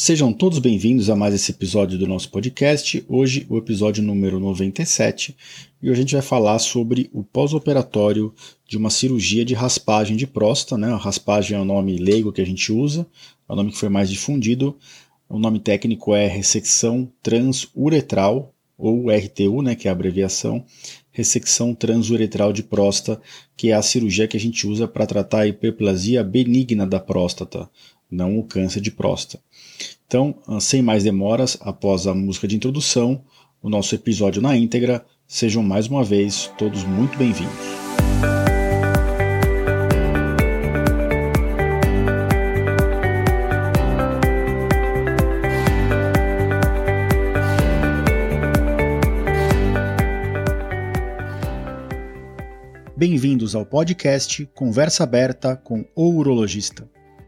Sejam todos bem-vindos a mais esse episódio do nosso podcast. Hoje, o episódio número 97, e hoje a gente vai falar sobre o pós-operatório de uma cirurgia de raspagem de próstata. Né? A raspagem é o nome leigo que a gente usa, é o nome que foi mais difundido. O nome técnico é ressecção transuretral, ou RTU, né, que é a abreviação, ressecção transuretral de próstata, que é a cirurgia que a gente usa para tratar a hiperplasia benigna da próstata, não o câncer de próstata. Então, sem mais demoras, após a música de introdução, o nosso episódio na íntegra, sejam mais uma vez todos muito bem-vindos. Bem-vindos ao podcast Conversa Aberta com o Urologista.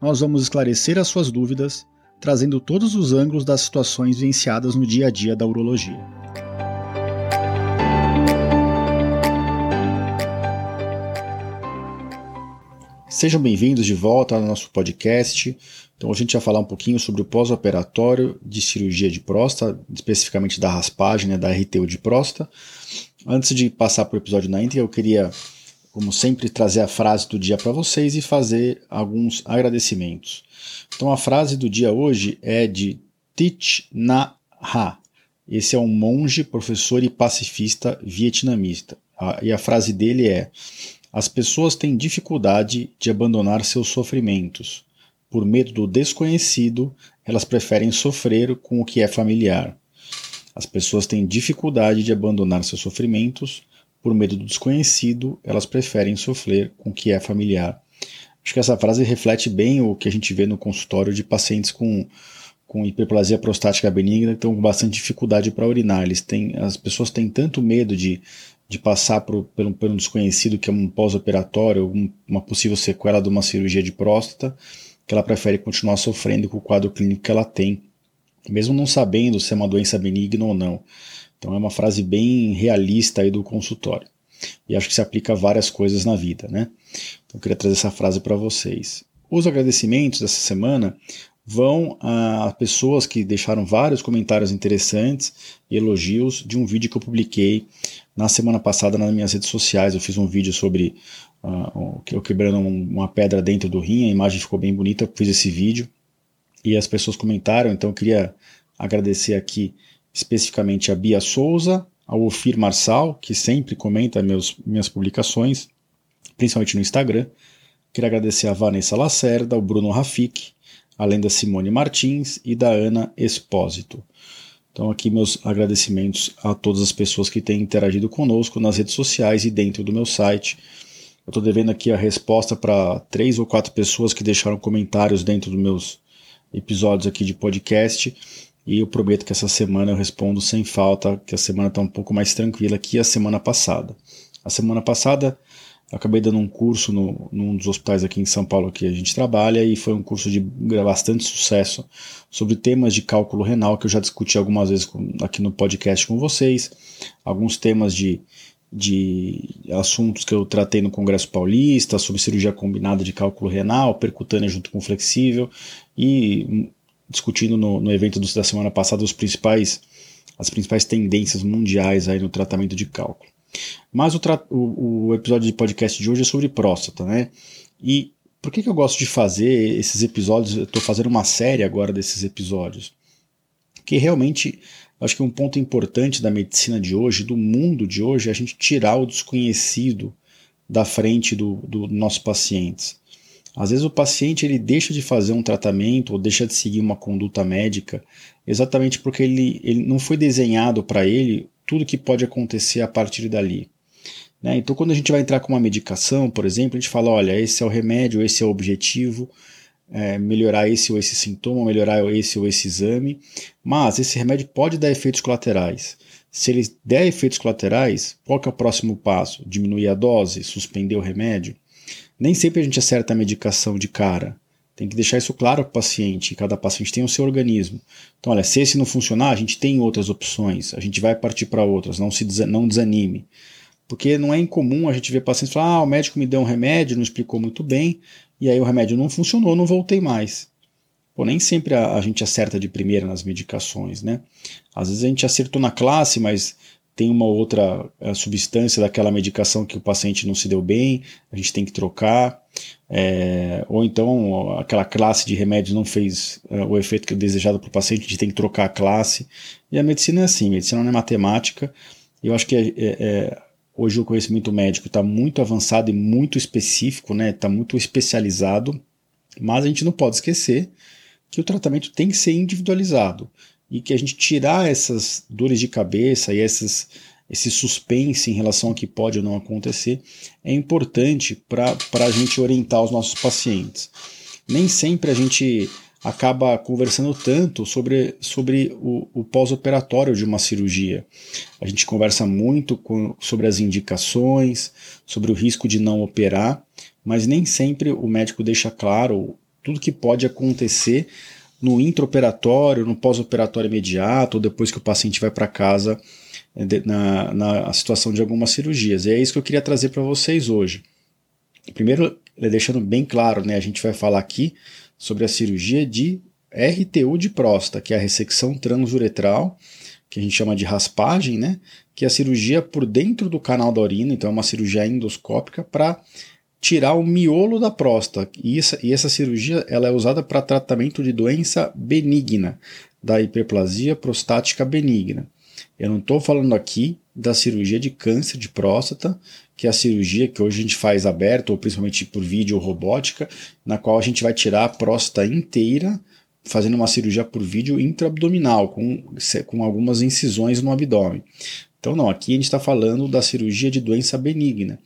nós vamos esclarecer as suas dúvidas, trazendo todos os ângulos das situações vivenciadas no dia a dia da urologia. Sejam bem-vindos de volta ao nosso podcast. Então, a gente vai falar um pouquinho sobre o pós-operatório de cirurgia de próstata, especificamente da raspagem, né, da RTU de próstata. Antes de passar para o episódio na íntegra, eu queria como sempre, trazer a frase do dia para vocês e fazer alguns agradecimentos. Então, a frase do dia hoje é de Thich Nhat Hanh. Esse é um monge, professor e pacifista vietnamita. E a frase dele é: As pessoas têm dificuldade de abandonar seus sofrimentos. Por medo do desconhecido, elas preferem sofrer com o que é familiar. As pessoas têm dificuldade de abandonar seus sofrimentos por medo do desconhecido, elas preferem sofrer com o que é familiar. Acho que essa frase reflete bem o que a gente vê no consultório de pacientes com, com hiperplasia prostática benigna que estão com bastante dificuldade para urinar. Eles têm, as pessoas têm tanto medo de, de passar por, pelo, pelo desconhecido, que é um pós-operatório, um, uma possível sequela de uma cirurgia de próstata, que ela prefere continuar sofrendo com o quadro clínico que ela tem, mesmo não sabendo se é uma doença benigna ou não. Então é uma frase bem realista aí do consultório. E acho que se aplica a várias coisas na vida, né? Então eu queria trazer essa frase para vocês. Os agradecimentos dessa semana vão a pessoas que deixaram vários comentários interessantes e elogios de um vídeo que eu publiquei na semana passada nas minhas redes sociais. Eu fiz um vídeo sobre uh, eu quebrando uma pedra dentro do rim, a imagem ficou bem bonita, fiz esse vídeo e as pessoas comentaram, então eu queria agradecer aqui especificamente a Bia Souza, ao Ofir Marçal, que sempre comenta meus, minhas publicações, principalmente no Instagram. Queria agradecer a Vanessa Lacerda, ao Bruno Rafik, além da Simone Martins e da Ana Espósito. Então, aqui meus agradecimentos a todas as pessoas que têm interagido conosco nas redes sociais e dentro do meu site. Eu estou devendo aqui a resposta para três ou quatro pessoas que deixaram comentários dentro dos meus episódios aqui de podcast. E eu prometo que essa semana eu respondo sem falta, que a semana está um pouco mais tranquila que a semana passada. A semana passada acabei dando um curso no, num dos hospitais aqui em São Paulo que a gente trabalha e foi um curso de bastante sucesso sobre temas de cálculo renal que eu já discuti algumas vezes com, aqui no podcast com vocês, alguns temas de, de assuntos que eu tratei no Congresso Paulista, sobre cirurgia combinada de cálculo renal, percutânea junto com flexível e discutindo no, no evento da semana passada os principais, as principais tendências mundiais aí no tratamento de cálculo. Mas o, o, o, episódio de podcast de hoje é sobre próstata, né? E por que, que eu gosto de fazer esses episódios? Estou fazendo uma série agora desses episódios. Que realmente acho que um ponto importante da medicina de hoje, do mundo de hoje, é a gente tirar o desconhecido da frente dos do nossos pacientes. Às vezes o paciente ele deixa de fazer um tratamento ou deixa de seguir uma conduta médica exatamente porque ele, ele não foi desenhado para ele tudo que pode acontecer a partir dali. Né? Então, quando a gente vai entrar com uma medicação, por exemplo, a gente fala: olha, esse é o remédio, esse é o objetivo. é, melhorar esse ou esse sintoma, melhorar esse ou esse exame, mas esse remédio pode dar efeitos colaterais. Se ele der efeitos colaterais, qual é o próximo passo? Diminuir a dose? Suspender o remédio? Nem sempre a gente acerta a medicação de cara. Tem que deixar isso claro para o paciente. Cada paciente tem o seu organismo. Então, olha, se esse não funcionar, a gente tem outras opções. A gente vai partir para outras. Não se não desanime. Porque não é incomum a gente ver pacientes falar: ah, o médico me deu um remédio, não explicou muito bem, e aí o remédio não funcionou, não voltei mais. Pô, nem sempre a, a gente acerta de primeira nas medicações, né? Às vezes a gente acertou na classe, mas tem uma outra eh, substância daquela medicação que o paciente não se deu bem, a gente tem que trocar. É, ou então aquela classe de remédios não fez é, o efeito que é desejado para o paciente, a gente tem que trocar a classe. E a medicina é assim, a medicina não é matemática. Eu acho que é, hoje o conhecimento médico está muito avançado e muito específico, né? Está muito especializado, mas a gente não pode esquecer que o tratamento tem que ser individualizado e que a gente tirar essas dores de cabeça e essas, esse suspense em relação ao que pode ou não acontecer é importante para a gente orientar os nossos pacientes. Nem sempre a gente acaba conversando tanto sobre, sobre o, o pós-operatório de uma cirurgia. A gente conversa muito com, sobre as indicações, sobre o risco de não operar, mas nem sempre o médico deixa claro tudo que pode acontecer no intraoperatório, no pós-operatório imediato, ou depois que o paciente vai para casa eh, na, na situação de algumas cirurgias. E é isso que eu queria trazer para vocês hoje. Primeiro, deixando bem claro, né, a gente vai falar aqui sobre a cirurgia de RTU de próstata, que é a ressecção transuretral, que a gente chama de raspagem, né, que é a cirurgia por dentro do canal da urina, então é uma cirurgia endoscópica para tirar o miolo da próstata. E essa, e essa cirurgia ela é usada para tratamento de doença benigna, da hiperplasia prostática benigna. Eu não estou falando aqui da cirurgia de câncer de próstata, que é a cirurgia que hoje a gente faz aberta, ou principalmente por vídeo ou robótica, na qual a gente vai tirar a próstata inteira, fazendo uma cirurgia por vídeo intraabdominal, com, com algumas incisões no abdômen. Então, não, aqui a gente está falando da cirurgia de doença benigna.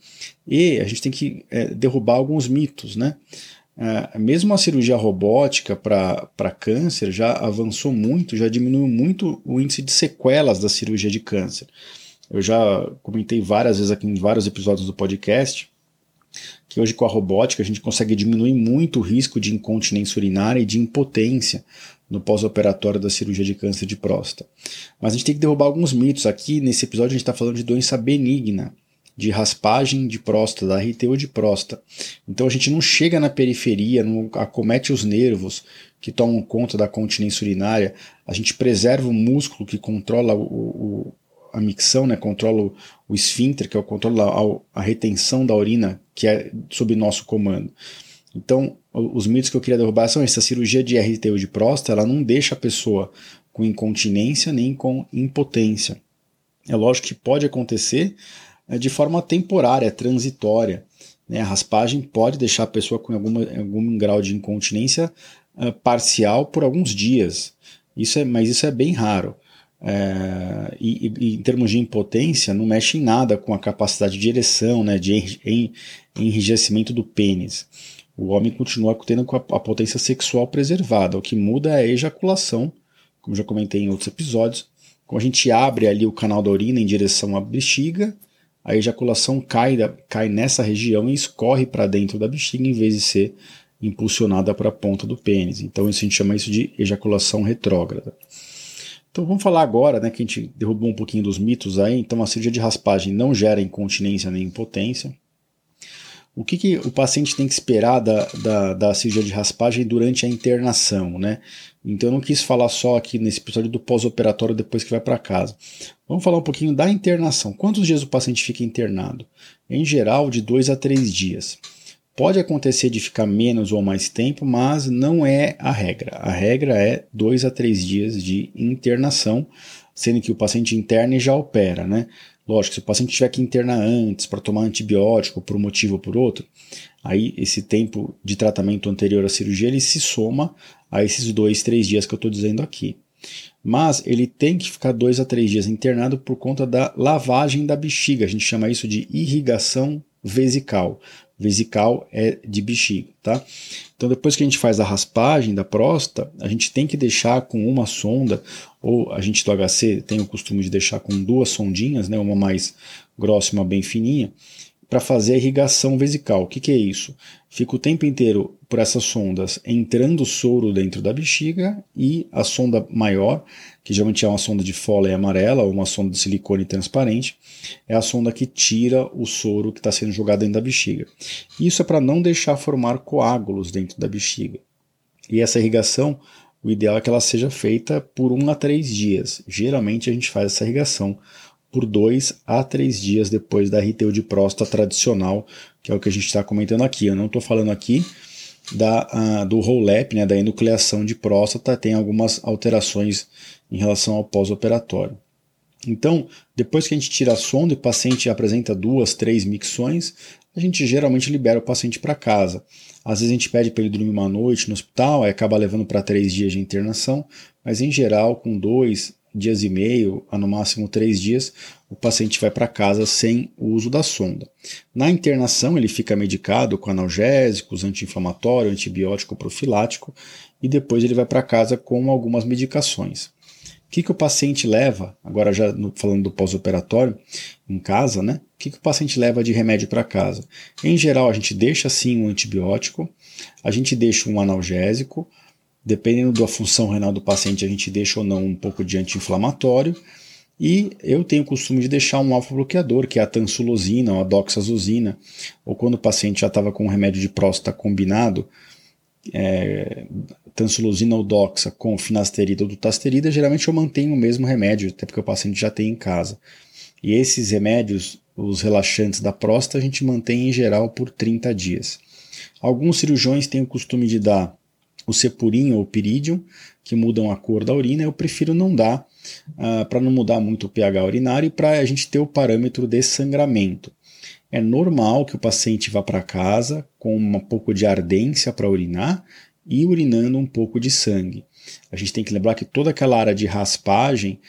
E a gente tem que é, derrubar alguns mitos, né? É, mesmo a cirurgia robótica para câncer já avançou muito, já diminuiu muito o índice de sequelas da cirurgia de câncer. Eu já comentei várias vezes aqui em vários episódios do podcast que hoje com a robótica a gente consegue diminuir muito o risco de incontinência urinária e de impotência no pós-operatório da cirurgia de câncer de próstata. Mas a gente tem que derrubar alguns mitos. Aqui nesse episódio a gente está falando de doença benigna, de raspagem de próstata, da RTU de próstata. Então a gente não chega na periferia, não acomete os nervos que tomam conta da continência urinária, a gente preserva o músculo que controla o, o, a micção, né, controla o, esfíncter, que é o controle a retenção da urina, que é sob nosso comando. Então, os mitos que eu queria derrubar são essa cirurgia de RTU de próstata, ela não deixa a pessoa com incontinência nem com impotência. É lógico que pode acontecer é, de forma temporária, transitória. Né? A raspagem pode deixar a pessoa com alguma, algum grau de incontinência uh, parcial por alguns dias. Isso é, mas isso é bem raro. É, e, e, em termos de impotência, não mexe em nada com a capacidade de ereção, né, de enrijecimento do pênis o homem continua tendo a potência sexual preservada. O que muda é a ejaculação, como já comentei em outros episódios. Quando a gente abre ali o canal da urina em direção à bexiga, a ejaculação cai, cai nessa região e escorre para dentro da bexiga em vez de ser impulsionada para a ponta do pênis. Então isso a gente chama isso de ejaculação retrógrada. Então vamos falar agora, né, que a gente derrubou um pouquinho dos mitos aí. Então a cirurgia de raspagem não gera incontinência nem impotência. O que, que o paciente tem que esperar da, da, da, cirurgia de raspagem durante a internação, né? Então eu não quis falar só aqui nesse episódio do pós-operatório depois que vai para casa. Vamos falar um pouquinho da internação. Quantos dias o paciente fica internado? Em geral, de dois a três dias. Pode acontecer de ficar menos ou mais tempo, mas não é a regra. A regra é dois a três dias de internação, sendo que o paciente interna e já opera, né? Lógico, se o paciente tiver que internar antes para tomar antibiótico por um motivo ou por outro, aí esse tempo de tratamento anterior à cirurgia ele se soma a esses dois, três dias que eu estou dizendo aqui. Mas ele tem que ficar dois a três dias internado por conta da lavagem da bexiga. A gente chama isso de irrigação vesical. Vesical é de bexiga, tá? Então depois que a gente faz a raspagem da próstata, a gente tem que deixar com uma sonda, ou a gente do HC tem o costume de deixar com duas sondinhas, né, uma mais grossa e uma bem fininha, para fazer a irrigação vesical. O que, que é isso? Fica o tempo inteiro por essas sondas entrando soro dentro da bexiga e a sonda maior, que geralmente é uma sonda de fole amarela ou uma sonda de silicone transparente, é a sonda que tira o soro que está sendo jogado dentro da bexiga. Isso é para não deixar formar coágulos dentro da bexiga. E essa irrigação, o ideal é que ela seja feita por um a três dias. Geralmente a gente faz essa irrigação por dois a três dias depois da RTU de próstata tradicional, que é o que a gente está comentando aqui. Eu não estou falando aqui da, uh, do roll-up, né, da enucleação de próstata, tem algumas alterações em relação ao pós-operatório. Então, depois que a gente tira a sonda e o paciente apresenta duas, três micções, a gente geralmente libera o paciente para casa. Às vezes a gente pede para ele dormir uma noite no hospital, aí acaba levando para três dias de internação, mas em geral, com dois dias e meio a no máximo três dias, o paciente vai para casa sem o uso da sonda. Na internação, ele fica medicado com analgésicos, anti-inflamatório, antibiótico profilático e depois ele vai para casa com algumas medicações. O que, que o paciente leva, agora já falando do pós-operatório, em casa, né? O que, que o paciente leva de remédio para casa? Em geral, a gente deixa sim um antibiótico, a gente deixa um analgésico, Dependendo da função renal do paciente, a gente deixa ou não um pouco de anti-inflamatório. E eu tenho o costume de deixar um alfa-bloqueador, que é a tansulosina ou a doxazosina, ou quando o paciente já estava com um remédio de próstata combinado, é, tansulosina ou doxa com finasterida ou dutasterida, geralmente eu mantenho o mesmo remédio, até porque o paciente já tem em casa. E esses remédios, os relaxantes da próstata, a gente mantém em geral por 30 dias. Alguns cirurgiões têm o costume de dar o cepurim ou piridium, que mudam a cor da urina, eu prefiro não dar uh, ah, para não mudar muito o pH urinário e para a gente ter o parâmetro de sangramento. É normal que o paciente vá para casa com um pouco de ardência para urinar e urinando um pouco de sangue. A gente tem que lembrar que toda aquela área de raspagem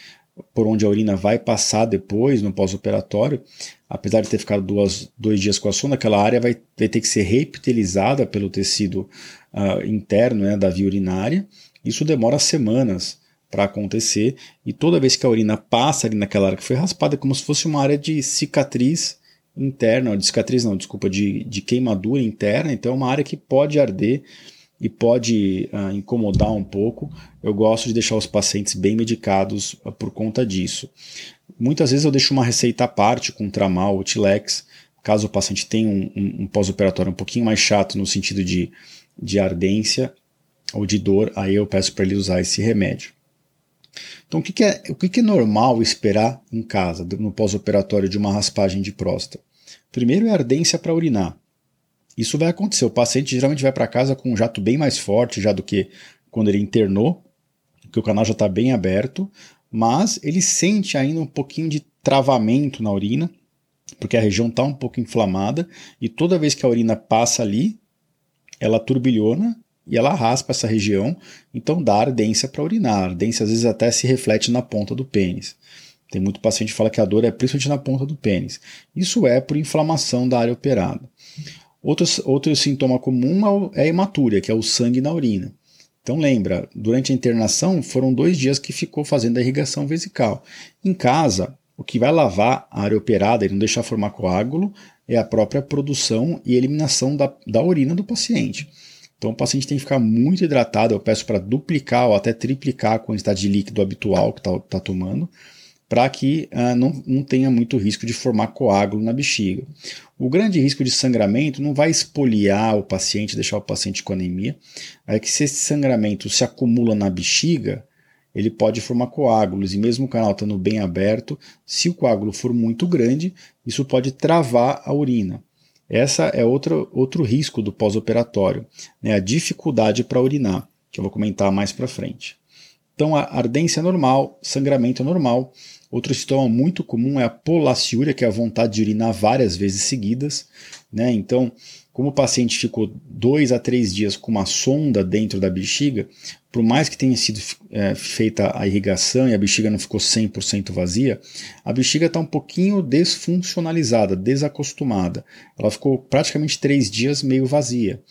por onde a urina vai passar depois, no pós-operatório, apesar de ter ficado duas, dois dias com a sonda, aquela área vai, vai ter que ser reepitelizada pelo tecido uh, interno né, da via urinária. Isso demora semanas para acontecer e toda vez que a urina passa ali naquela área que foi raspada, é como se fosse uma área de cicatriz interna, de cicatriz não, desculpa, de, de queimadura interna, então é uma área que pode arder e pode uh, incomodar um pouco. Eu gosto de deixar os pacientes bem medicados uh, por conta disso. Muitas vezes eu deixo uma receita à parte com tramal ou tilex, caso o paciente tenha um, um, um pós-operatório um pouquinho mais chato no sentido de de ardência ou de dor, aí eu peço para ele usar esse remédio. Então, o que, que é, o que, que é normal esperar em casa, no pós-operatório de uma raspagem de próstata? Primeiro é ardência para urinar. Isso vai acontecer. O paciente geralmente vai para casa com um jato bem mais forte já do que quando ele internou, porque o canal já está bem aberto, mas ele sente ainda um pouquinho de travamento na urina, porque a região está um pouco inflamada, e toda vez que a urina passa ali, ela turbilhona e ela raspa essa região, então dá ardência para urinar. A ardência às vezes até se reflete na ponta do pênis. Tem muito paciente que fala que a dor é principalmente na ponta do pênis. Isso é por inflamação da área operada. Outro, outro sintoma comum é a hematúria, que é o sangue na urina. Então lembra, durante a internação foram dois dias que ficou fazendo a irrigação vesical. Em casa, o que vai lavar a área operada e não deixar formar coágulo é a própria produção e eliminação da, da urina do paciente. Então o paciente tem que ficar muito hidratado, eu peço para duplicar ou até triplicar a quantidade de líquido habitual que está tá tomando, para que uh, não, não tenha muito risco de formar coágulo na bexiga. O grande risco de sangramento não vai espoliar o paciente, deixar o paciente com anemia, é que se esse sangramento se acumula na bexiga, ele pode formar coágulos e mesmo o canal estando bem aberto, se o coágulo for muito grande, isso pode travar a urina. Essa é outro, outro risco do pós-operatório, né, a dificuldade para urinar, que eu vou comentar mais para frente. Então, a ardência é normal, sangramento é normal. Outro sintoma muito comum é a polaciúria, que é a vontade de urinar várias vezes seguidas. Né? Então, como o paciente ficou dois a três dias com uma sonda dentro da bexiga, por mais que tenha sido é, feita a irrigação e a bexiga não ficou 100% vazia, a bexiga está um pouquinho desfuncionalizada, desacostumada. Ela ficou praticamente três dias meio vazia.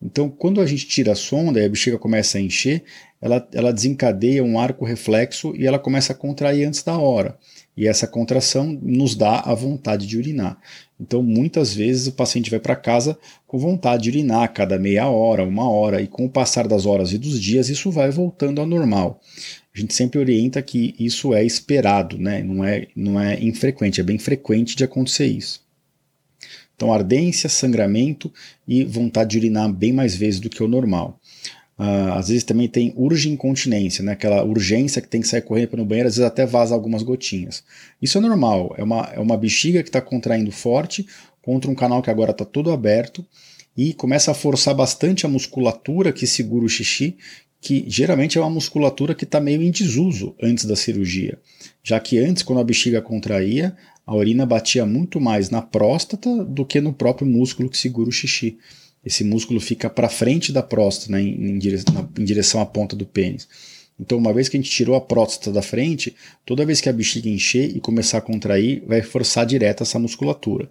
Então, quando a gente tira a sonda e a bexiga começa a encher, ela, ela desencadeia um arco reflexo e ela começa a contrair antes da hora. E essa contração nos dá a vontade de urinar. Então, muitas vezes o paciente vai para casa com vontade de urinar a cada meia hora, uma hora, e com o passar das horas e dos dias, isso vai voltando ao normal. A gente sempre orienta que isso é esperado, né? não, é, não é infrequente, é bem frequente de acontecer isso. Então, ardência, sangramento e vontade de urinar bem mais vezes do que o normal. Uh, às vezes também tem urge-incontinência, né? aquela urgência que tem que sair correndo para no banheiro, às vezes até vaza algumas gotinhas. Isso é normal, é uma, é uma bexiga que está contraindo forte contra um canal que agora está todo aberto e começa a forçar bastante a musculatura que segura o xixi, que geralmente é uma musculatura que está meio em desuso antes da cirurgia, já que antes, quando a bexiga contraía, a urina batia muito mais na próstata do que no próprio músculo que segura o xixi esse músculo fica para frente da próstata, né, em, direção, em direção à ponta do pênis. Então, uma vez que a gente tirou a próstata da frente, toda vez que a bexiga encher e começar a contrair, vai forçar direto essa musculatura.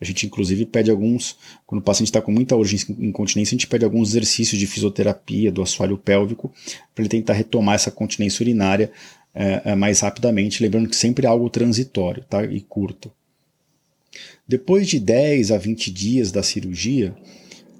A gente, inclusive, pede alguns, quando o paciente está com muita urgência incontinência, a gente pede alguns exercícios de fisioterapia do assoalho pélvico para ele tentar retomar essa continência urinária é, mais rapidamente, lembrando que sempre é algo transitório tá? e curto. Depois de 10 a 20 dias da cirurgia,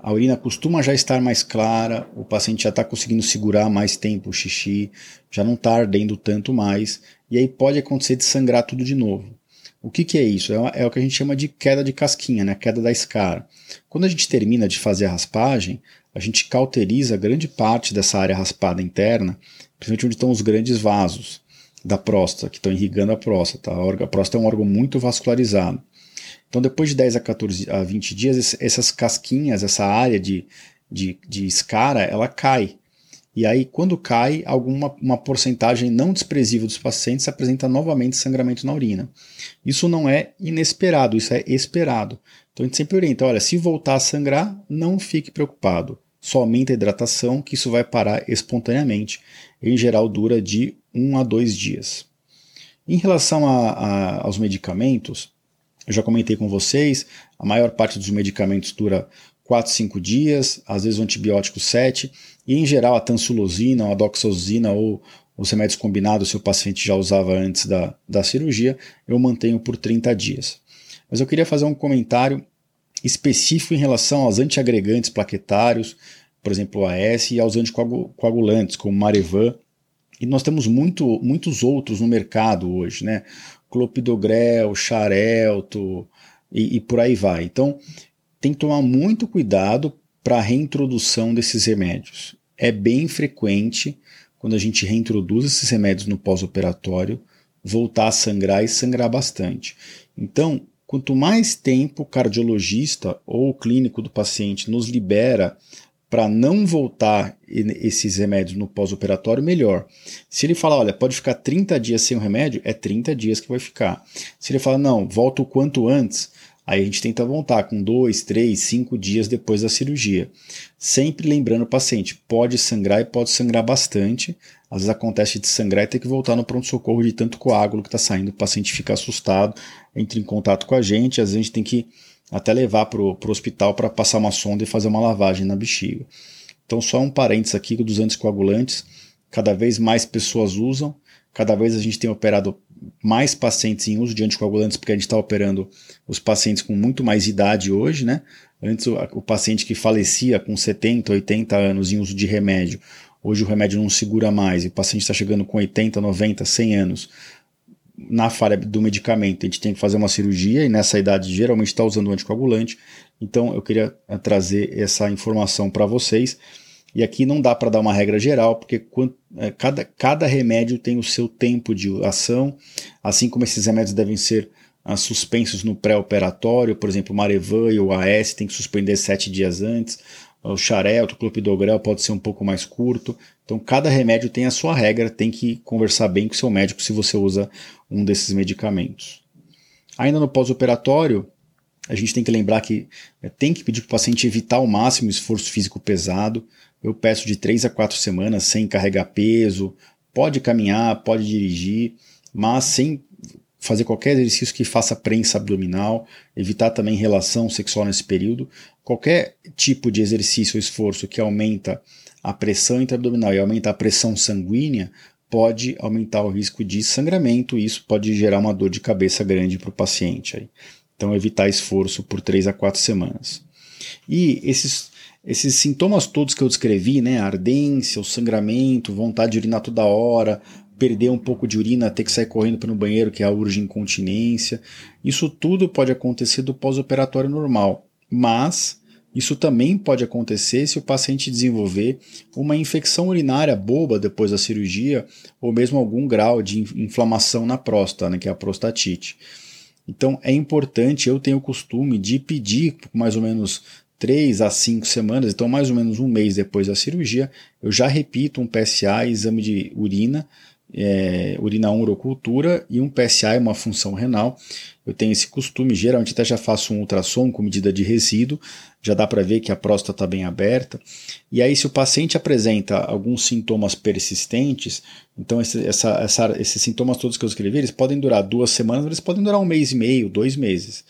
a urina costuma já estar mais clara, o paciente já está conseguindo segurar mais tempo o xixi, já não está ardendo tanto mais, e aí pode acontecer de sangrar tudo de novo. O que, que é isso? É, é, o que a gente chama de queda de casquinha, né? queda da escara. Quando a gente termina de fazer a raspagem, a gente cauteriza grande parte dessa área raspada interna, principalmente onde estão os grandes vasos da próstata, que estão irrigando a próstata. A próstata é um órgão muito vascularizado. Então, depois de 10 a 14 a 20 dias, essas casquinhas, essa área de, de, de escara, ela cai. E aí, quando cai, alguma uma porcentagem não desprezível dos pacientes apresenta novamente sangramento na urina. Isso não é inesperado, isso é esperado. Então a gente sempre orienta: olha, se voltar a sangrar, não fique preocupado. Só aumenta a hidratação, que isso vai parar espontaneamente. Em geral, dura de 1 a 2 dias. Em relação a, a, aos medicamentos, eu já comentei com vocês, a maior parte dos medicamentos dura 4, 5 dias, às vezes o antibiótico 7, e em geral a tansulosina, a doxosina ou os remédios combinados, se o paciente já usava antes da, da cirurgia, eu mantenho por 30 dias. Mas eu queria fazer um comentário específico em relação aos antiagregantes plaquetários, por exemplo, o AS, e aos anticoagulantes, como Marevan, e nós temos muito, muitos outros no mercado hoje, né? Clopidogrel, xarelto e, e por aí vai. Então, tem que tomar muito cuidado para a reintrodução desses remédios. É bem frequente, quando a gente reintroduz esses remédios no pós-operatório, voltar a sangrar e sangrar bastante. Então, quanto mais tempo o cardiologista ou o clínico do paciente nos libera para não voltar esses remédios no pós-operatório, melhor. Se ele falar, olha, pode ficar 30 dias sem o remédio, é 30 dias que vai ficar. Se ele falar, não, volta o quanto antes, aí a gente tenta voltar com 2, 3, 5 dias depois da cirurgia. Sempre lembrando o paciente, pode sangrar e pode sangrar bastante. Às vezes acontece de sangrar e ter que voltar no pronto-socorro de tanto coágulo que está saindo, o paciente fica assustado, entra em contato com a gente, às vezes a gente tem que até levar para o hospital para passar uma sonda e fazer uma lavagem na bexiga. Então, só um parênteses aqui dos anticoagulantes, cada vez mais pessoas usam, cada vez a gente tem operado mais pacientes em uso de anticoagulantes, porque a gente está operando os pacientes com muito mais idade hoje, né? Antes, o, o paciente que falecia com 70, 80 anos em uso de remédio, hoje o remédio não segura mais, e o paciente está chegando com 80, 90, 100 anos na falha do medicamento, a gente tem que fazer uma cirurgia e nessa idade geralmente está usando anticoagulante. Então eu queria eh, trazer essa informação para vocês. E aqui não dá para dar uma regra geral, porque eh, cada, cada remédio tem o seu tempo de ação, assim como esses remédios devem ser uh, suspensos no pré-operatório, por exemplo, o Marevan e o AS tem que suspender sete dias antes, o xarelto, o clopidogrel pode ser um pouco mais curto. Então, cada remédio tem a sua regra, tem que conversar bem com o seu médico se você usa um desses medicamentos. Ainda no pós-operatório, a gente tem que lembrar que é, tem que pedir para o paciente evitar ao máximo esforço físico pesado. Eu peço de 3 a 4 semanas sem carregar peso, pode caminhar, pode dirigir, mas sem fazer qualquer exercício que faça prensa abdominal, evitar também relação sexual nesse período. Qualquer tipo de exercício ou esforço que aumenta a pressão intraabdominal e aumenta a pressão sanguínea pode aumentar o risco de sangramento e isso pode gerar uma dor de cabeça grande para o paciente. Aí. Então, evitar esforço por 3 a 4 semanas. E esses, esses sintomas todos que eu descrevi, né, ardência, o sangramento, vontade de urinar toda hora, perder um pouco de urina, ter que sair correndo para o banheiro, que é a urge incontinência, isso tudo pode acontecer do pós-operatório normal, mas isso também pode acontecer se o paciente desenvolver uma infecção urinária boba depois da cirurgia ou mesmo algum grau de inflamação na próstata, né, que é a prostatite. Então é importante, eu tenho o costume de pedir mais ou menos 3 a 5 semanas, então mais ou menos um mês depois da cirurgia, eu já repito um PSA, exame de urina, é, urina urocultura e um PSA, uma função renal. Eu tenho esse costume, geralmente até já faço um ultrassom com medida de resíduo, já dá para ver que a próstata está bem aberta. E aí, se o paciente apresenta alguns sintomas persistentes, então esse, essa, essa, esses sintomas todos que eu escrevi, eles podem durar duas semanas, eles podem durar um mês e meio, dois meses.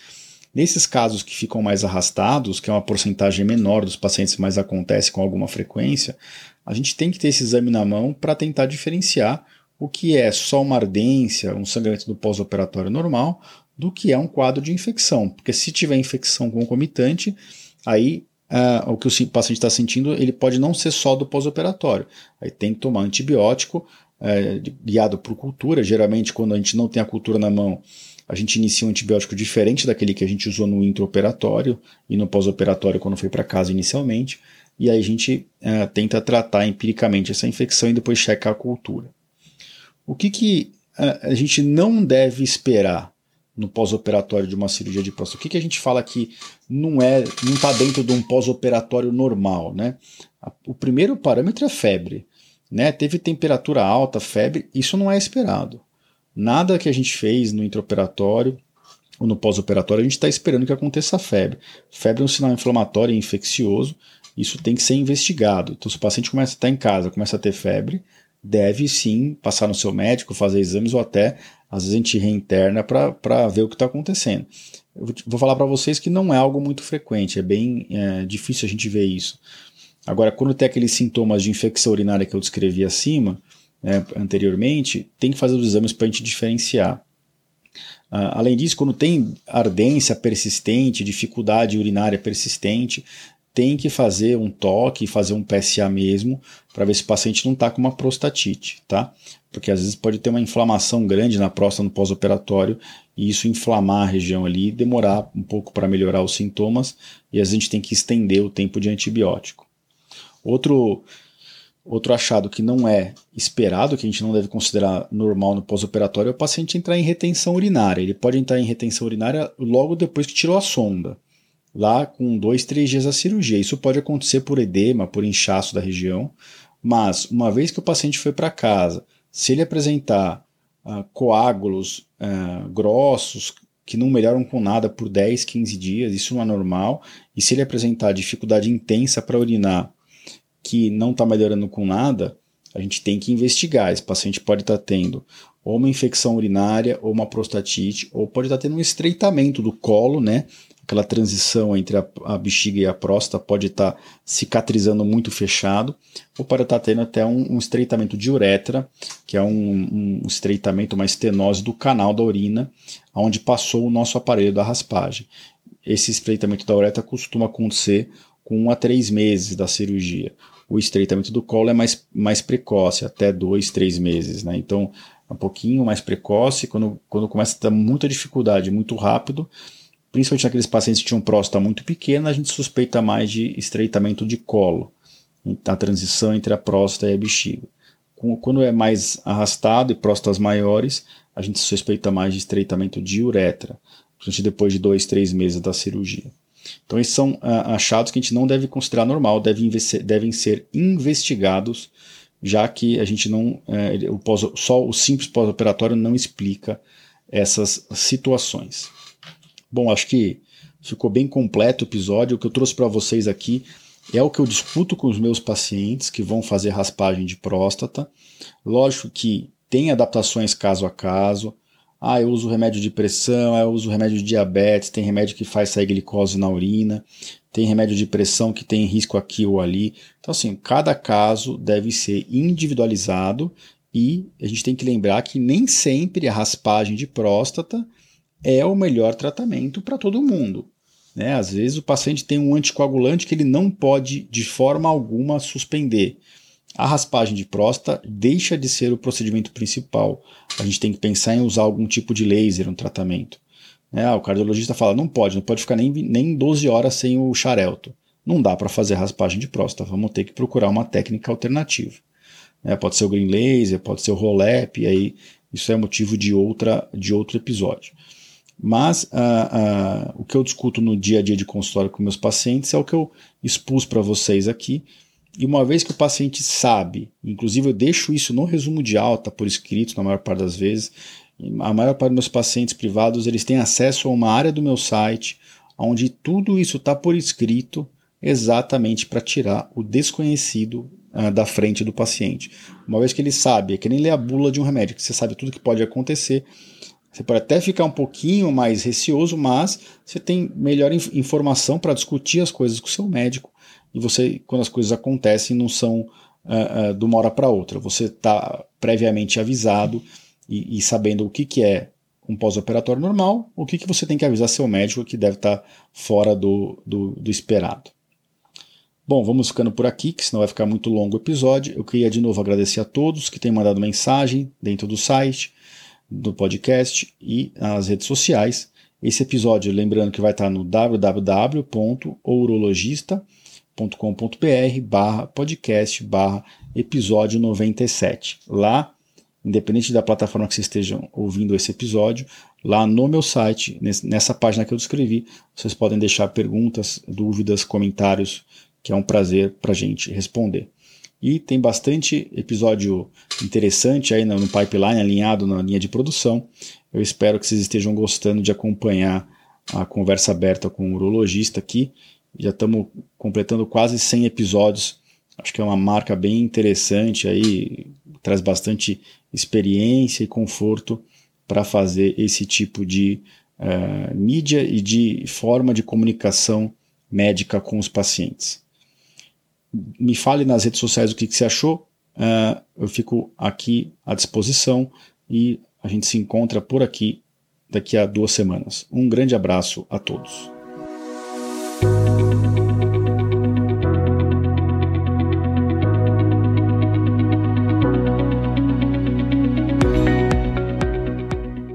Nesses casos que ficam mais arrastados, que é uma porcentagem menor dos pacientes, mas acontece com alguma frequência, a gente tem que ter esse exame na mão para tentar diferenciar o que é só uma ardência, um sangramento do pós-operatório normal, do que é um quadro de infecção. Porque se tiver infecção concomitante, aí uh, o que o paciente está sentindo ele pode não ser só do pós-operatório. Aí tem que tomar antibiótico, uh, guiado por cultura. Geralmente, quando a gente não tem a cultura na mão, a gente inicia um antibiótico diferente daquele que a gente usou no intraoperatório e no pós-operatório quando foi para casa inicialmente. E aí a gente uh, tenta tratar empiricamente essa infecção e depois checar a cultura. O que, que a gente não deve esperar no pós-operatório de uma cirurgia de próstata? O que, que a gente fala que não é, não está dentro de um pós-operatório normal, né? O primeiro parâmetro é febre, né? Teve temperatura alta, febre, isso não é esperado. Nada que a gente fez no intraoperatório ou no pós-operatório, a gente está esperando que aconteça febre. Febre é um sinal inflamatório e infeccioso, isso tem que ser investigado. Então, se o paciente começa a estar em casa, começa a ter febre, deve sim passar no seu médico, fazer exames ou até, às vezes, a gente reinterna para ver o que está acontecendo. Eu vou falar para vocês que não é algo muito frequente, é bem é, difícil a gente ver isso. Agora, quando tem aqueles sintomas de infecção urinária que eu descrevi acima, né, anteriormente, tem que fazer os exames para a gente diferenciar. Uh, além disso, quando tem ardência persistente, dificuldade urinária persistente, tem que fazer um toque, fazer um PSA mesmo, para ver se o paciente não está com uma prostatite, tá? Porque às vezes pode ter uma inflamação grande na próstata no pós-operatório e isso inflamar a região ali demorar um pouco para melhorar os sintomas e a gente tem que estender o tempo de antibiótico. Outro, outro achado que não é esperado, que a gente não deve considerar normal no pós-operatório, é o paciente entrar em retenção urinária. Ele pode entrar em retenção urinária logo depois que tirou a sonda lá com dois, três dias da cirurgia. Isso pode acontecer por edema, por inchaço da região, mas uma vez que o paciente foi para casa, se ele apresentar uh, coágulos uh, grossos que não melhoram com nada por 10, 15 dias, isso não é normal, e se ele apresentar dificuldade intensa para urinar que não está melhorando com nada, a gente tem que investigar. Esse paciente pode estar tá tendo ou uma infecção urinária, ou uma prostatite, ou pode estar tendo um estreitamento do colo, né? aquela transição entre a, a, bexiga e a próstata pode estar cicatrizando muito fechado, ou pode estar tendo até um, um, estreitamento de uretra, que é um, um, estreitamento, uma estenose do canal da urina, onde passou o nosso aparelho da raspagem. Esse estreitamento da uretra costuma acontecer com 1 a 3 meses da cirurgia. O estreitamento do colo é mais, mais precoce, até 2, 3 meses. Né? Então, um pouquinho mais precoce, quando, quando começa a ter muita dificuldade, muito rápido, principalmente naqueles pacientes que tinham próstata muito pequena, a gente suspeita mais de estreitamento de colo, a transição entre a próstata e a bexiga. Quando é mais arrastado e próstatas maiores, a gente suspeita mais de estreitamento de uretra, principalmente depois de dois, três meses da cirurgia. Então, esses são ah, achados que a gente não deve considerar normal, devem, devem ser investigados, já que a gente não. É, o pós, só o simples pós-operatório não explica essas situações. Bom, acho que ficou bem completo o episódio. O que eu trouxe para vocês aqui é o que eu discuto com os meus pacientes que vão fazer raspagem de próstata. Lógico que tem adaptações caso a caso. Ah, eu uso remédio de pressão, eu uso remédio de diabetes, tem remédio que faz sair glicose na urina, tem remédio de pressão que tem risco aqui ou ali. Então, assim, cada caso deve ser individualizado e a gente tem que lembrar que nem sempre a raspagem de próstata é o melhor tratamento para todo mundo. Né? Às vezes o paciente tem um anticoagulante que ele não pode de forma alguma suspender. A raspagem de próstata deixa de ser o procedimento principal. A gente tem que pensar em usar algum tipo de laser no tratamento. Né? o cardiologista fala: não pode, não pode ficar nem, nem 12 horas sem o xarelto. Não dá para fazer raspagem de próstata, vamos ter que procurar uma técnica alternativa. Né? Pode ser o green laser, pode ser o roll-up, e aí isso é motivo de, outra, de outro episódio. Mas uh, uh, o que eu discuto no dia a dia de consultório com meus pacientes é o que eu expus para vocês aqui. E uma vez que o paciente sabe, inclusive eu deixo isso no resumo de alta por escrito, na maior parte das vezes, a maior parte dos meus pacientes privados eles têm acesso a uma área do meu site onde tudo isso está por escrito exatamente para tirar o desconhecido uh, da frente do paciente. Uma vez que ele sabe, é que nem ler a bula de um remédio, que você sabe tudo que pode acontecer, você pode até ficar um pouquinho mais receoso, mas você tem melhor informação para discutir as coisas com o seu médico. E você, quando as coisas acontecem, não são uh, uh, de uma hora para outra. Você está previamente avisado e, e, sabendo o que, que é um pós-operatório normal, o que, que você tem que avisar seu médico que deve estar tá fora do, do, do esperado. Bom, vamos ficando por aqui, que senão vai ficar muito longo o episódio. Eu queria de novo agradecer a todos que têm mandado mensagem dentro do site do podcast e as redes sociais. Esse episódio, lembrando que vai estar no www.ourologista.com.br barra podcast barra episódio 97. Lá, independente da plataforma que vocês estejam ouvindo esse episódio, lá no meu site, nessa página que eu descrevi, vocês podem deixar perguntas, dúvidas, comentários, que é um prazer para a gente responder. E tem bastante episódio interessante aí no, pipeline, alinhado na linha de produção. Eu espero que vocês estejam gostando de acompanhar a conversa aberta com o urologista aqui. Já estamos completando quase 100 episódios. Acho que é uma marca bem interessante aí, traz bastante experiência e conforto para fazer esse tipo de uh, mídia e de forma de comunicação médica com os pacientes me fale nas redes sociais o que, que você achou. Uh, eu fico aqui à disposição e a gente se encontra por aqui daqui a duas semanas. Um grande abraço a todos.